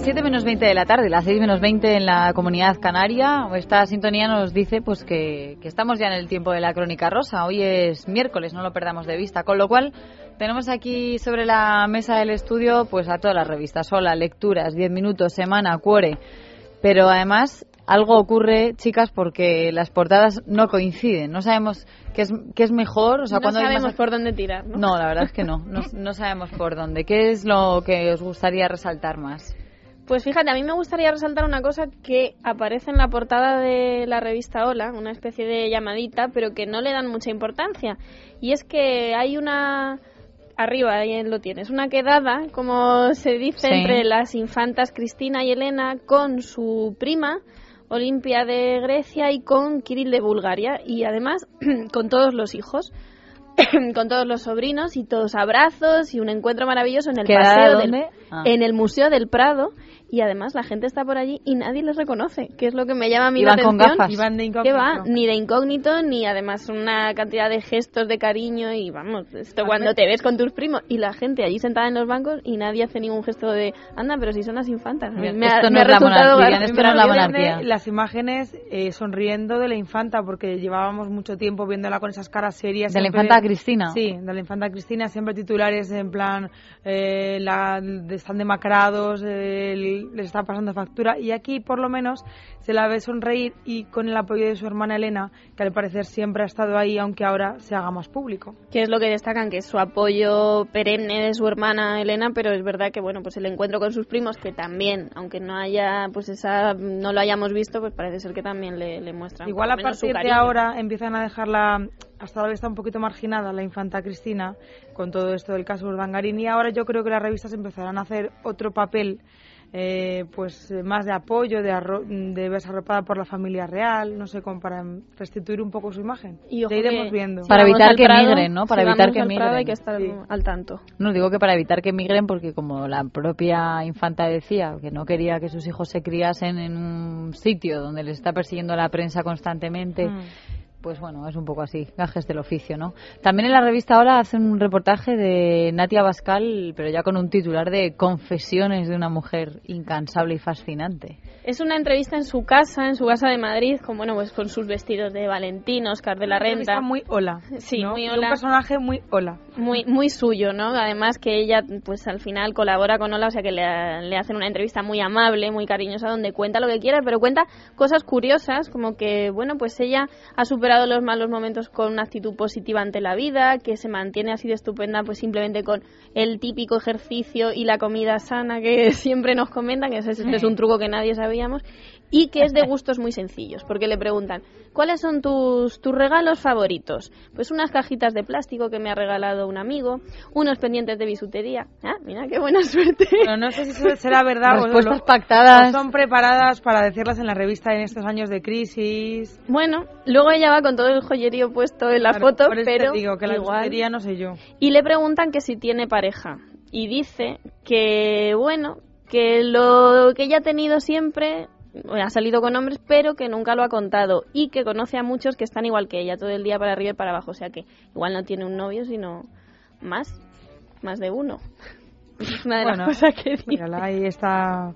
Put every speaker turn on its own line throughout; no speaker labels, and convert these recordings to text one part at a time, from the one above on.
Las 7 menos 20 de la tarde, las 6 menos 20 en la comunidad canaria. Esta sintonía nos dice pues que, que estamos ya en el tiempo de la crónica rosa. Hoy es miércoles, no lo perdamos de vista. Con lo cual, tenemos aquí sobre la mesa del estudio pues a todas las revistas. Hola, lecturas, 10 minutos, semana, cuore. Pero además algo ocurre, chicas, porque las portadas no coinciden. No sabemos qué es, qué es mejor. O sea,
no sabemos
más-
por dónde tirar, ¿no?
No, la verdad es que no. no. No sabemos por dónde. ¿Qué es lo que os gustaría resaltar más?
Pues fíjate, a mí me gustaría resaltar una cosa que aparece en la portada de la revista Hola, una especie de llamadita, pero que no le dan mucha importancia. Y es que hay una... Arriba, ahí lo tienes, una quedada, como se dice,
Sí.
entre las infantas Cristina y Elena con su prima, Olimpia de Grecia, y con Kirill de Bulgaria, y además con todos los hijos. con todos los sobrinos y todos abrazos y un encuentro maravilloso en el
¿Quedada
paseo del,
Ah.
en el Museo del Prado y además la gente está por allí y nadie les reconoce, que es lo que me llama a mí
Iban
la
con
atención.
gafas.
Iban de
¿Qué
incógnito.
va? Ni de incógnito, ni además una cantidad de gestos de cariño y vamos, esto cuando te ves con tus primos y la gente allí sentada en los bancos y nadie hace ningún gesto de, anda, pero si son las infantas. Me, me ha-
Esto no
me ha
es la
resultado
monarquía,
gracioso.
esto no es la monarquía.
Las imágenes eh, sonriendo de la infanta, porque llevábamos mucho tiempo viéndola con esas caras serias.
¿De la infanta Cristina?
Sí, de la infanta Cristina, siempre titulares en plan, eh, la, están demacrados, les está pasando factura. Y aquí, por lo menos, se la ve sonreír y con el apoyo de su hermana Elena, que al parecer siempre ha estado ahí, aunque ahora se haga más público.
que es lo que destacan, que es su apoyo perenne de su hermana Elena, pero es verdad que bueno, pues el encuentro con sus primos, que también, aunque no haya, pues esa, no lo hayamos visto, pues parece ser que también le, le muestran.
Igual a partir de ahora empiezan a dejarla, hasta ahora está un poquito marginada la infanta Cristina con todo esto del caso Urdangarín y ahora yo creo que las revistas empezarán a hacer otro papel eh, pues eh, más de apoyo, de, arro- de verse arropada por la familia real, no sé, como para restituir un poco su imagen.
Y ojo
ya iremos
que
viendo.
si
Para evitar que
Prado,
migren, ¿no? Para
si
evitar que migren.
hay que estar
Sí.
al tanto.
No digo que para evitar que migren, porque como la propia infanta decía, que no quería que sus hijos se criasen en un sitio donde les está persiguiendo la prensa constantemente.
Mm.
Pues bueno, es un poco así, gajes del oficio, ¿no? También en la revista ahora hacen un reportaje de Natia Bascal, pero ya con un titular de Confesiones de una mujer incansable y fascinante.
Es una entrevista en su casa, en su casa de Madrid, con bueno, pues con sus vestidos de Valentín, Oscar de la
Una
Renta.
muy hola.
Sí,
¿no?
muy
Y
hola.
Un personaje muy hola.
muy muy suyo, ¿no? Además que ella, pues al final colabora con Ola, o sea que le, le hacen una entrevista muy amable, muy cariñosa, donde cuenta lo que quiera, pero cuenta cosas curiosas, como que, bueno, pues ella ha superado los malos momentos con una actitud positiva ante la vida, que se mantiene así de estupenda, pues simplemente con el típico ejercicio y la comida sana que siempre nos comentan, que ese este es un truco que nadie sabíamos, y que es de gustos muy sencillos, porque le preguntan, ¿cuáles son tus, tus regalos favoritos? Pues unas cajitas de plástico que me ha regalado un amigo, unos pendientes de bisutería. Ah, mira, qué buena suerte.
Pero no sé si eso será verdad o,
Respuestas
lo-
pactadas.
o son preparadas para decirlas en la revista en estos años de crisis.
Bueno, luego ella va con todo el joyerío puesto en la
Claro,
foto,
por eso te
pero
digo que la
igual.
bisutería no sé yo.
Y le preguntan que si tiene pareja. Y dice que, bueno, que lo que ella ha tenido siempre ha salido con hombres, pero que nunca lo ha contado. Y que conoce a muchos que están igual que ella, todo el día para arriba y para abajo. O sea que igual no tiene un novio, sino más, más de uno. Es una de
Bueno,
las cosas que dice.
Mírala, ahí está.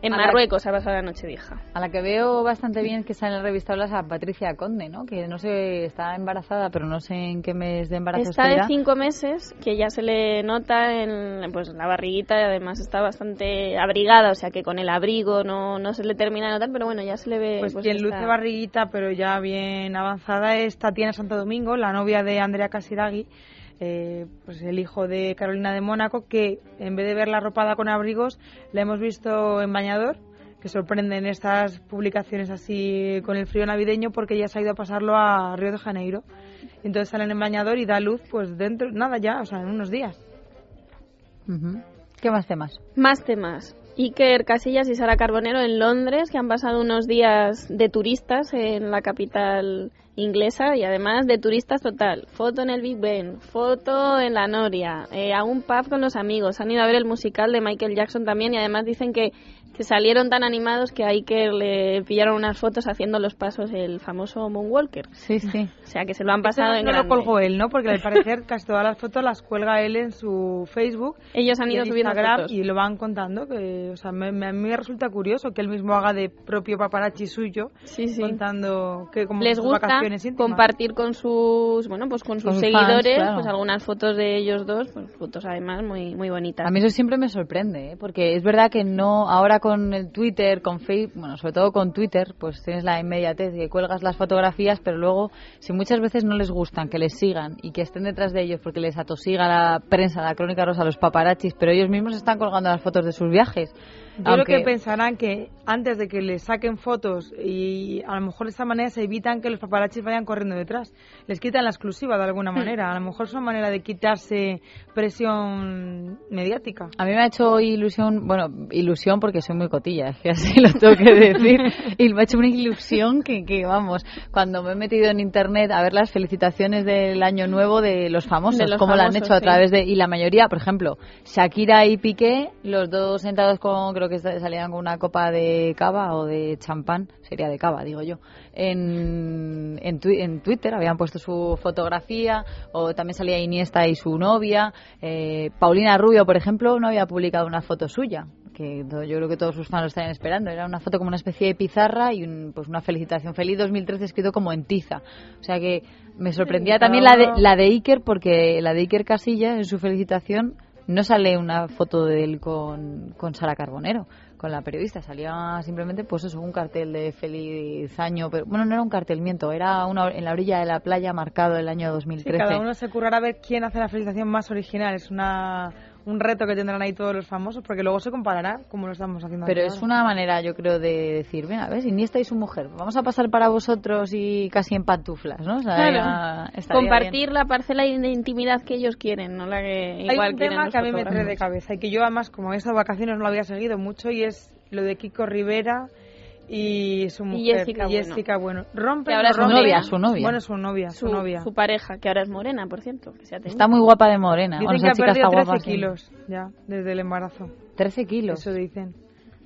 En
A la-
Marruecos ha pasado la noche vieja.
A la que veo bastante bien que está en la revista Hablas a Patricia Conde, ¿no? Que no sé, está embarazada, pero no sé en qué mes de embarazo
Está de
estará.
cinco meses, que ya se le nota en pues, la barriguita y además está bastante abrigada, o sea que con el abrigo no, no se le termina de notar, pero bueno, ya se le ve.
Pues
pues,
quien luce
está-
barriguita, pero ya bien avanzada, es Tatiana Santo Domingo, la novia de Andrea Casiraghi, eh, pues el hijo de Carolina de Mónaco, que en vez de verla arropada con abrigos, la hemos visto en bañador, que sorprenden estas publicaciones así con el frío navideño, porque ella se ha ido a pasarlo a Río de Janeiro. Entonces salen en bañador y da luz, pues dentro, nada ya, o sea, en unos días.
¿Qué más temas?
Más temas. Iker Casillas y Sara Carbonero en Londres, que han pasado unos días de turistas en la capital inglesa y además de turistas total. Foto en el Big Ben, foto en la Noria, eh, a un pub con los amigos. Han ido a ver el musical de Michael Jackson también y además dicen que, que salieron tan animados que hay que le pillaron unas fotos haciendo los pasos el famoso Moonwalker.
Sí, sí.
O sea, que se lo han pasado en
no lo
grande.
colgó él, ¿no? Porque al parecer casi todas las fotos las cuelga él en su Facebook.
Ellos han ido
en
subiendo
Instagram
fotos.
y lo van contando. Que, o sea, me, me- a mí me resulta curioso que él mismo haga de propio paparazzi suyo,
Sí, sí.
contando que como
les gusta
vacaciones íntimas.
compartir con sus bueno pues con sus
Con
seguidores
fans, claro.
pues algunas fotos de ellos dos pues fotos además muy muy bonitas
A mí eso siempre me sorprende, ¿eh? porque es verdad que no, ahora con el Twitter, con Facebook, bueno, sobre todo con Twitter, pues tienes la inmediatez y que cuelgas las fotografías, pero luego, si muchas veces no les gustan que les sigan y que estén detrás de ellos porque les atosiga la prensa, la crónica rosa, los paparazzis, pero ellos mismos están colgando las fotos de sus viajes.
Yo
Aunque-
creo que pensarán que antes de que les saquen fotos y a lo mejor de esta manera se evitan que los paparazzis vayan corriendo detrás. Les quitan la exclusiva de
Hmm.
alguna manera. A lo mejor es una manera de quitarse presión mediática.
A mí me ha hecho ilusión, bueno, ilusión porque soy muy cotilla, es que así lo tengo que decir. Y me ha hecho una ilusión que, que, vamos, cuando me he metido en internet a ver las felicitaciones del año nuevo de los famosos,
De los
cómo lo han hecho a través de. Y la mayoría, por ejemplo, Shakira y Piqué, los dos sentados con, creo que salían con una copa de cava o de champán, sería de cava, digo yo, en, en, twi- en Twitter, habían puesto su fotografía, o también salía Iniesta y su novia. Eh, Paulina Rubio, por ejemplo, no había publicado una foto suya, que yo creo que todos sus fans lo estaban esperando. Era una foto como una especie de pizarra y un- pues una felicitación. Feliz 2013 escrito como en tiza. O sea que me sorprendía también la de, la de Iker, porque la de Iker Casillas en su felicitación no sale una foto de él con, con Sara Carbonero, con la periodista. Salía simplemente, pues eso, un cartel de feliz año. Pero, bueno, no era un cartel, miento, era una, en la orilla de la playa marcado el año
Sí,
2013.
cada uno se currará a ver quién hace la felicitación más original. Es una, un reto que tendrán ahí todos los famosos, porque luego se comparará como lo estamos haciendo
Pero es una manera, yo creo, de decir, venga, ¿ves? Iniesta y su mujer, vamos a pasar para vosotros y casi en pantuflas, ¿no? O sea,
Claro. compartir
bien.
la parcela de intimidad que ellos quieren no la que
Hay
igual
un
quieren
tema
los
que a mí me trae de cabeza y que yo además como estas vacaciones no lo había seguido mucho y es lo de Kiko Rivera y su mujer
Jessica
y Jessica Bueno. Rompe
Que ahora
no
es
Su novia, su novia.
Bueno, su novia, su,
su,
novia.
su pareja que ahora es morena por cierto que se ha.
Está muy guapa de morena.
Dicen
Bueno,
que
esa
ha
chica
perdido
está
13
guapa. sí.
kilos ya desde el embarazo.
13 kilos.
Eso dicen.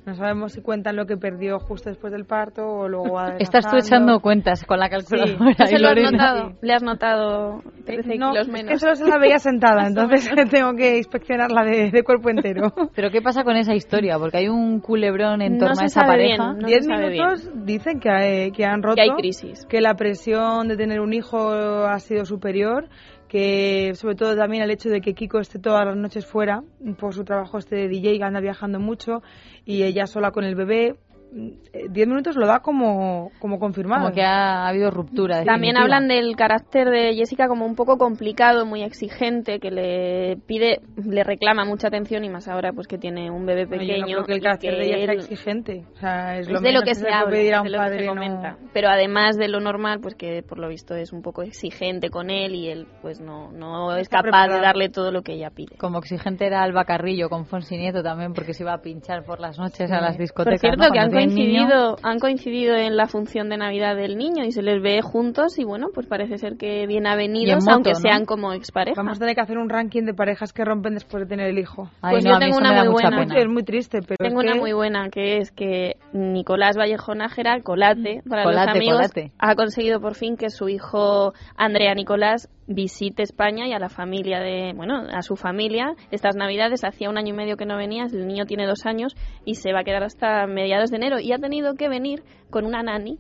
No sabemos si cuentan lo que perdió justo después del parto o luego
Estás tú echando cuentas con la calculadora.
Sí.
¿No se
y
lo has notado? Le has notado 13
Eh, no,
kilos
es
menos.
que solo se la veía sentada, entonces tengo que inspeccionarla de, de cuerpo entero.
Pero ¿qué pasa con esa historia? Porque hay un culebrón en
No
torno
se
a esa
sabe
pareja.
bien, no
Diez
se sabe
minutos dicen que, hay- que han roto,
Que hay crisis.
que la presión de tener un hijo ha sido superior, que sobre todo también el hecho de que Kiko esté todas las noches fuera por su trabajo este de DJ, que anda viajando mucho, y ella sola con el bebé. Eh, Diez minutos lo da como, como confirmado.
Como que ha habido ruptura.
También hablan del carácter de Jessica como un poco complicado, muy exigente, que le pide, le reclama mucha atención y más ahora pues que tiene un bebé
Bueno,
pequeño.
yo no creo que el carácter de ella sea
él-
exigente. O sea, es,
es
lo
de lo que
se
habla,
pedir a
es
un
de lo que
no-.
Pero además de lo normal, pues que por lo visto es un poco exigente con él y él pues no, no es
está
capaz
preparado.
de darle todo lo que ella pide.
Como exigente era Alba Carrillo con Fonsi Nieto también, porque se iba a pinchar por las noches a las discotecas.
Por cierto,
¿no?
que han
Niño.
coincidido, han coincidido en la función de Navidad del niño y se les ve juntos y bueno, pues parece ser que bien avenidos,
moto,
aunque
¿no?
sean como expareja.
Vamos a tener que hacer un ranking de parejas que rompen después de tener el hijo.
Ay,
Pues
no,
yo tengo una muy buena.
Es muy triste, pero
Tengo
es
una
que
muy buena que es que Nicolás Vallejo Nájera, Colate, para
Colate,
los amigos,
Colate.
ha conseguido por fin que su hijo Andrea Nicolás visite España y a la familia de, bueno, a su familia estas Navidades. Hacía un año y medio que no venía, el niño tiene dos años y se va a quedar hasta mediados de enero y ha tenido que venir con una nani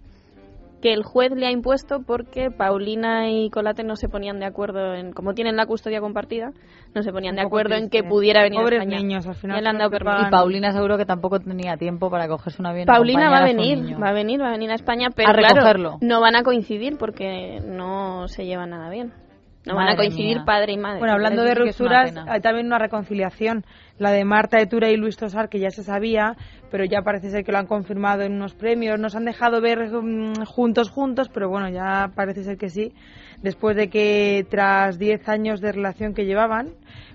que el juez le ha impuesto porque Paulina y Colate no se ponían de acuerdo en, como tienen la custodia compartida, no se ponían
Un
de acuerdo en que pudiera venir
Pobres
a España.
niños, al final
han dado.
Y. Paulina seguro que tampoco tenía tiempo para cogerse un avión.
Paulina va a venir,
niño.
va a venir, va a venir a España, pero
A
claro, no van a coincidir porque no se llevan nada bien. No van a coincidir
mía.
padre y madre.
Bueno, hablando de rupturas, hay también una reconciliación. La de Marta Etura y Luis Tosar, que ya se sabía, pero ya parece ser que lo han confirmado en unos premios. Nos han dejado ver mm, juntos, juntos, pero bueno, ya parece ser que sí. Después de que tras 10 años de relación que llevaban,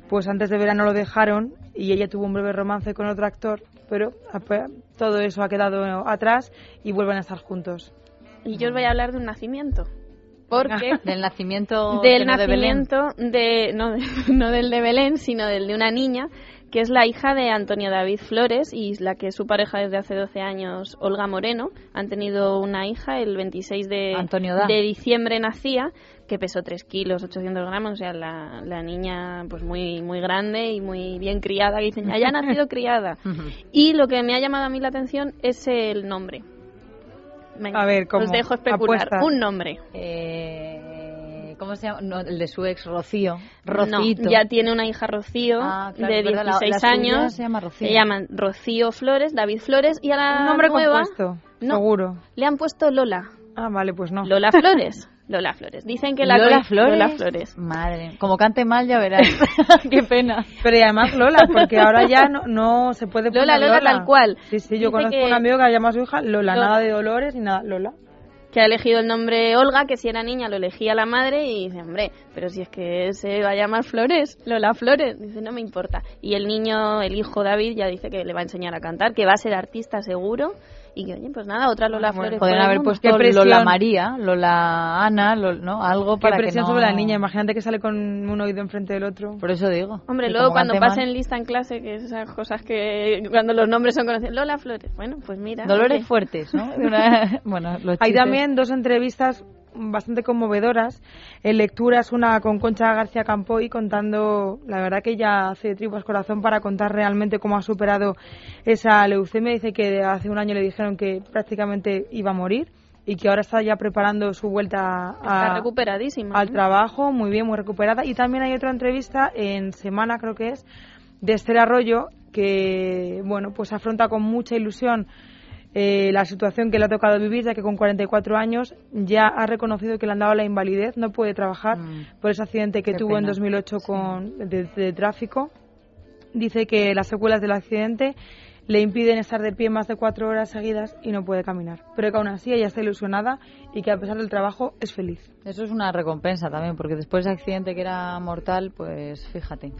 pues antes de verano lo dejaron y ella tuvo un breve romance con otro actor, pero ap- todo eso ha quedado atrás y vuelven a estar juntos.
Y yo os voy a hablar de un nacimiento. Porque
del nacimiento
del
no de Belén.
nacimiento de no, de- no del de Belén, sino del de una niña que es la hija de Antonio David Flores y la que es su pareja desde hace 12 años, Olga Moreno. Han tenido una hija, el 26 de, de diciembre nacía, que pesó 3 kilos, 800 gramos, o sea, la, la niña pues muy, muy grande y muy bien criada, que dicen, ya ha nacido criada. Y lo que me ha llamado a mí la atención es el nombre. Venga,
A ver, ¿cómo?
Os dejo especular.
Apuestas.
Un nombre.
Eh, ¿Cómo se llama? No, el de su ex, Rocío. Rocito.
No, ya tiene una hija Rocío
Ah, claro,
de
es verdad, la-
16
la suya
años.
se llama Rocío.
Se llaman Rocío Flores, David Flores y a la
Un nombre
nueva
compuesto,
No.
seguro.
le han puesto Lola.
Ah, vale, pues no.
Lola Flores. Lola Flores. Dicen que la
Lola Flores.
Lola Flores.
Madre, como cante mal ya verás. Qué pena.
Pero y además Lola, porque ahora ya no, no se puede poner
Lola, Lola, tal cual.
Sí, sí, yo
Dice
conozco
que-
un amigo que llama a su hija Lola,
Lola.
nada de Dolores ni nada, Lola.
Que ha elegido el nombre Olga, que si era niña lo elegía la madre y dice, hombre, pero si es que se va a llamar Flores, Lola Flores. Dice, no me importa. Y el niño, el hijo David, ya dice que le va a enseñar a cantar, que va a ser artista seguro. Y que, oye, pues nada, otra Lola
Bueno,
Flores.
Podrían
por el
haber puesto
Qué presión.
Lola María, Lola Ana, Lol- ¿no? Algo
Qué
para que
presión
no...
sobre la niña, imagínate que sale con un oído enfrente del otro.
Por eso digo.
Hombre,
que
luego cuando
cante mal-
pasen lista en clase, que es esas cosas que cuando los nombres son conocidos, Lola Flores, bueno, pues mira.
Dolores fuertes, ¿no? Una- bueno, los
Hay también dos entrevistas bastante conmovedoras. En lecturas, una con Concha García Campoy contando, la verdad que ella hace tripas corazón para contar realmente cómo ha superado esa leucemia. Dice que hace un año le dijeron que prácticamente iba a morir y que ahora está ya preparando su vuelta
Está
a,
recuperadísima.
al
¿eh?
trabajo, muy bien, muy recuperada. Y también hay otra entrevista en Semana, creo que es, de Esther Arroyo, que, bueno, pues afronta con mucha ilusión eh, la situación que le ha tocado vivir, ya que con 44 años ya ha reconocido que le han dado la invalidez, no puede trabajar
Mm.
por ese accidente que
Qué
tuvo en
pena.
2008 con, de, de tráfico. Dice que las secuelas del accidente le impiden estar de pie más de cuatro horas seguidas y no puede caminar. Pero que aún así ella está ilusionada y que a pesar del trabajo es feliz.
Eso es una recompensa también, porque después de accidente que era mortal, pues fíjate.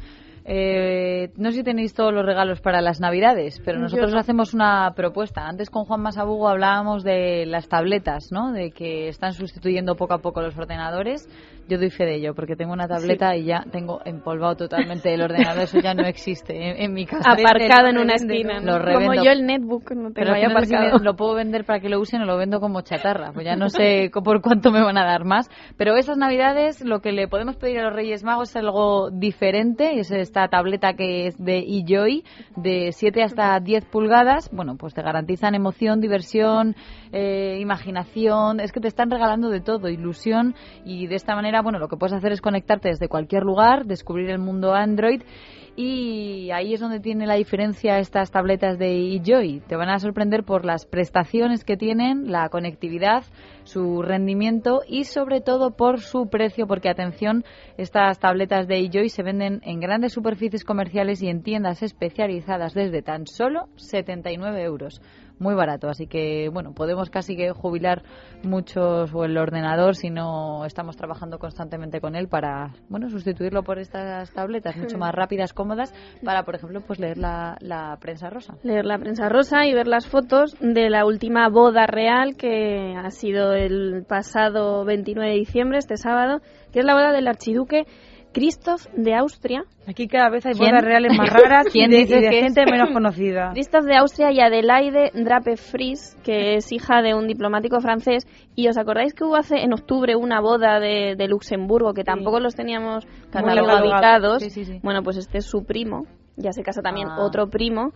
Eh, no sé si tenéis todos los regalos para las Navidades, pero nosotros
no.
hacemos una propuesta. Antes con Juan Masabugo hablábamos de las tabletas, ¿no? De que están sustituyendo poco a poco los ordenadores. Yo doy fe de ello, porque tengo una tableta y ya tengo empolvado totalmente el ordenador. Eso ya no existe en, en mi casa.
Aparcado en una esquina. ¿no?
Lo revendo.
Como yo el netbook no tengo
Pero
ahí aparcado.
lo puedo vender para que lo usen o lo vendo como chatarra. Pues ya no sé por cuánto me van a dar más. Pero esas navidades lo que le podemos pedir a los Reyes Magos es algo diferente. Es esta tableta que es de eJoy, de 7 hasta 10 pulgadas. Bueno, pues te garantizan emoción, diversión, eh, imaginación. Es que te están regalando de todo, ilusión. Y de esta manera, bueno, lo que puedes hacer es conectarte desde cualquier lugar, descubrir el mundo Android y ahí es donde tiene la diferencia estas tabletas de eJoy. Te van a sorprender por las prestaciones que tienen, la conectividad, su rendimiento y sobre todo por su precio, porque atención, estas tabletas de eJoy se venden en grandes superficies comerciales y en tiendas especializadas desde tan solo 79 euros. Muy barato, así que bueno, podemos casi que jubilar muchos o el ordenador si no estamos trabajando constantemente con él para bueno sustituirlo por estas tabletas mucho más rápidas, cómodas, para por ejemplo pues leer la, la prensa rosa.
leer la prensa rosa y ver las fotos de la última boda real que ha sido el pasado 29 de diciembre, este sábado, que es la boda del archiduque Christoph de Austria.
Aquí cada vez hay
¿Quién?
bodas reales más raras y
¿Quién
de, y de
es?
gente menos conocida.
Christoph de Austria y Adelaide Drape Fries, que es hija de un diplomático francés. ¿Y os acordáis que hubo hace en octubre una boda de, de Luxemburgo que tampoco los teníamos
catalogados.
sí.
Bueno, pues este es su primo. Ya se casa también
Ah.
otro primo.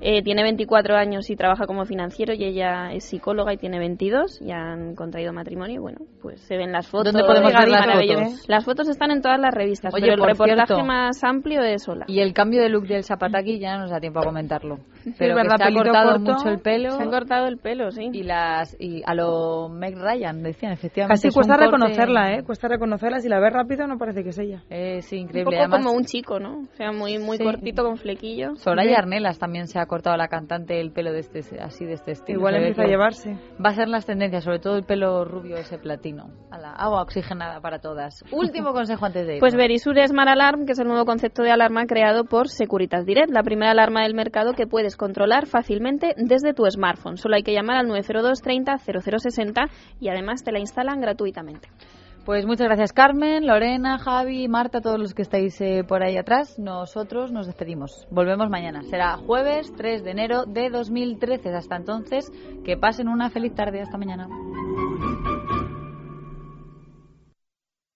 Eh, tiene 24 años y trabaja como financiero y ella es psicóloga y tiene 22 y han contraído matrimonio y bueno, pues se ven las fotos.
¿Dónde podemos ver las fotos?
Las fotos están en todas las revistas,
Oye,
pero el
por
reportaje
cierto.
más amplio es Hola.
Y el cambio de look del Zapataki ya no nos da tiempo a comentarlo. Pero que se ha cortado
corto.
mucho el pelo
Se han cortado el pelo, sí.
y las y a lo Meg Ryan decían efectivamente.
Casi
es un
cuesta
corte-
reconocerla, ¿eh? Cuesta reconocerla. Si la ves rápido no parece que es ella.
Eh, sí,
un
increíble.
poco
Además,
como un chico, ¿no? O sea, muy muy
Sí.
cortito con flequillo.
Soraya Arnelas también se ha cortado la cantante el pelo de este así de este estilo.
Igual empieza a llevarse.
Va a ser las tendencias, sobre todo el pelo rubio ese platino. A la agua oxigenada para todas. Último consejo antes de ir.
Pues Verisure Smart Alarm, que es el nuevo concepto de alarma creado por Securitas Direct, la primera alarma del mercado que controlar fácilmente desde tu smartphone. Solo hay que llamar al 902 30 0060 y además te la instalan gratuitamente.
Pues muchas gracias Carmen, Lorena, Javi, Marta, todos los que estáis eh, por ahí atrás. Nosotros nos despedimos. Volvemos mañana. Será jueves 3 de enero de 2013. Hasta entonces, que pasen una feliz tarde. Hasta mañana.